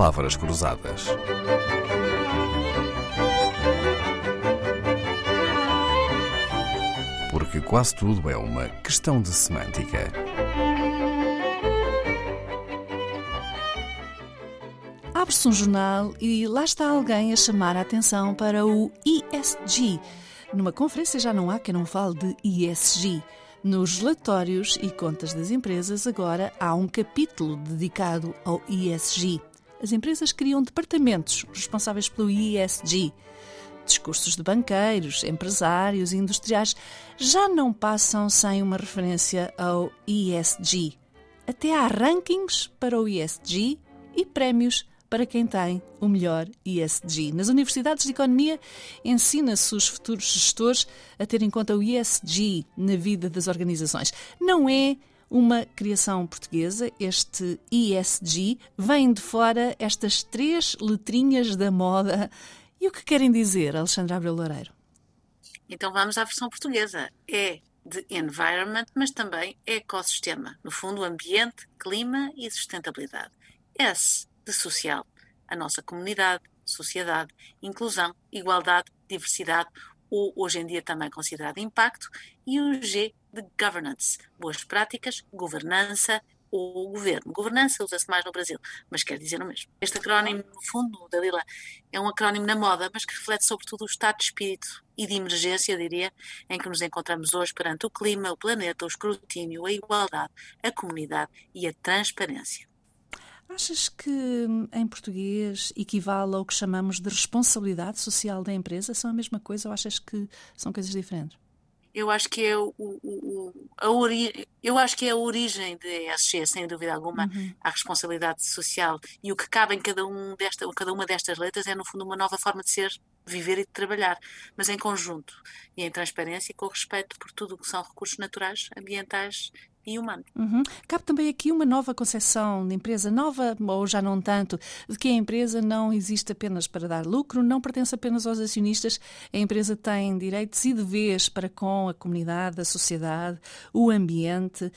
palavras cruzadas. Porque quase tudo é uma questão de semântica. Abre-se um jornal e lá está alguém a chamar a atenção para o ESG. Numa conferência já não há quem não fale de ESG. Nos relatórios e contas das empresas, agora há um capítulo dedicado ao ESG. As empresas criam departamentos responsáveis pelo ESG. Discursos de banqueiros, empresários e industriais já não passam sem uma referência ao ESG. Até há rankings para o ESG e prémios para quem tem o melhor ESG. Nas universidades de economia, ensina-se os futuros gestores a ter em conta o ESG na vida das organizações. Não é uma criação portuguesa, este ESG, vem de fora estas três letrinhas da moda. E o que querem dizer, Alexandra Abreu Loureiro? Então vamos à versão portuguesa. É de environment, mas também ecossistema. No fundo, ambiente, clima e sustentabilidade. S de social, a nossa comunidade, sociedade, inclusão, igualdade, diversidade, ou hoje em dia também considerado impacto, e o G de governance, boas práticas, governança ou governo. Governança usa-se mais no Brasil, mas quer dizer o mesmo. Este acrónimo, no fundo, Dalila, é um acrónimo na moda, mas que reflete sobretudo o estado de espírito e de emergência, diria, em que nos encontramos hoje perante o clima, o planeta, o escrutínio, a igualdade, a comunidade e a transparência. Achas que em português equivale ao que chamamos de responsabilidade social da empresa? São a mesma coisa ou achas que são coisas diferentes? Eu acho que é o, o, a ori... eu acho que é a origem da ESG, sem dúvida alguma, uhum. a responsabilidade social e o que cabe em cada um desta, cada uma destas letras é no fundo uma nova forma de ser, viver e de trabalhar, mas em conjunto e em transparência e com respeito por tudo o que são recursos naturais, ambientais e humano. Uhum. Cabe também aqui uma nova concepção de empresa, nova ou já não tanto, de que a empresa não existe apenas para dar lucro, não pertence apenas aos acionistas, a empresa tem direitos e deveres para com a comunidade, a sociedade, o ambiente.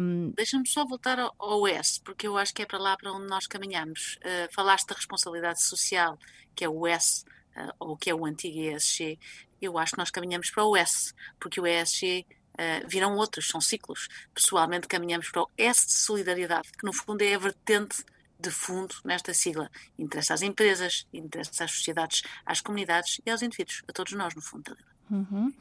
Um... Deixa-me só voltar ao S, porque eu acho que é para lá para onde nós caminhamos. Uh, falaste da responsabilidade social, que é o S, uh, ou que é o antigo ESG. Eu acho que nós caminhamos para o S, porque o ESG uh, virão outros, são ciclos. Pessoalmente caminhamos para o S de solidariedade, que no fundo é a vertente de fundo nesta sigla. Interessa às empresas, interessa às sociedades, às comunidades e aos indivíduos, a todos nós, no fundo. Uhum.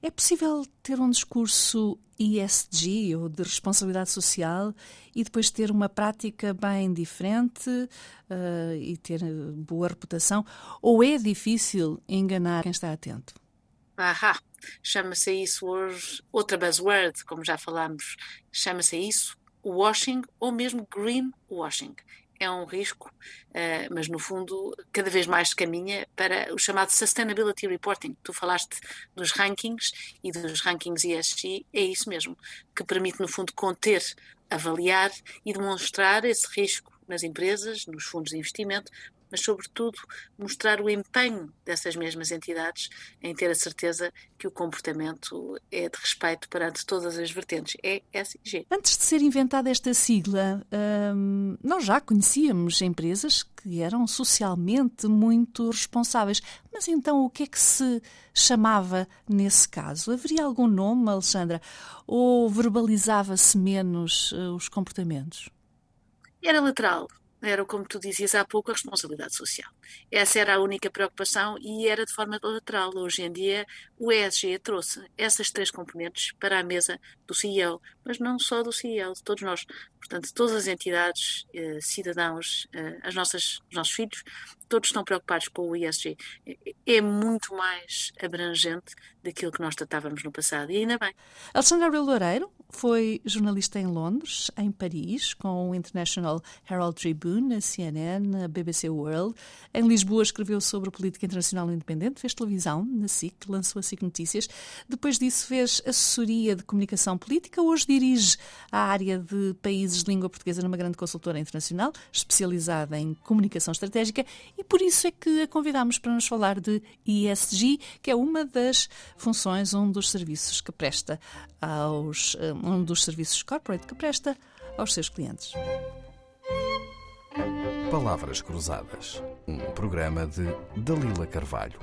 É possível ter um discurso ESG ou de responsabilidade social e depois ter uma prática bem diferente uh, e ter boa reputação? Ou é difícil enganar quem está atento? Ahá, chama-se isso hoje, outra buzzword, como já falámos, chama-se isso washing ou mesmo greenwashing. É um risco, uh, mas no fundo cada vez mais se caminha para o chamado Sustainability Reporting. Tu falaste dos rankings e dos rankings ESG, é isso mesmo, que permite no fundo conter, avaliar e demonstrar esse risco nas empresas, nos fundos de investimento, mas, sobretudo, mostrar o empenho dessas mesmas entidades em ter a certeza que o comportamento é de respeito perante todas as vertentes. É SG. Antes de ser inventada esta sigla, hum, nós já conhecíamos empresas que eram socialmente muito responsáveis. Mas então o que é que se chamava nesse caso? Haveria algum nome, Alexandra? Ou verbalizava-se menos uh, os comportamentos? Era lateral era, como tu dizias há pouco, a responsabilidade social. Essa era a única preocupação e era de forma lateral. Hoje em dia, o ESG trouxe essas três componentes para a mesa do CEO, mas não só do CEO, de todos nós. Portanto, todas as entidades, eh, cidadãos, eh, as nossas, os nossos filhos, todos estão preocupados com o ESG. É muito mais abrangente daquilo que nós tratávamos no passado, e ainda bem. Alexandra Abreu Loureiro foi jornalista em Londres, em Paris, com o International Herald Tribune, a CNN, a BBC World. Em Lisboa escreveu sobre política internacional independente, fez televisão na SIC, lançou a SIC Notícias. Depois disso fez assessoria de comunicação política. Hoje dirige a área de países de língua portuguesa numa grande consultora internacional, especializada em comunicação estratégica e por isso é que a convidamos para nos falar de ESG, que é uma das funções, um dos serviços que presta aos eh, um dos serviços corporate que presta aos seus clientes. Palavras Cruzadas, um programa de Dalila Carvalho.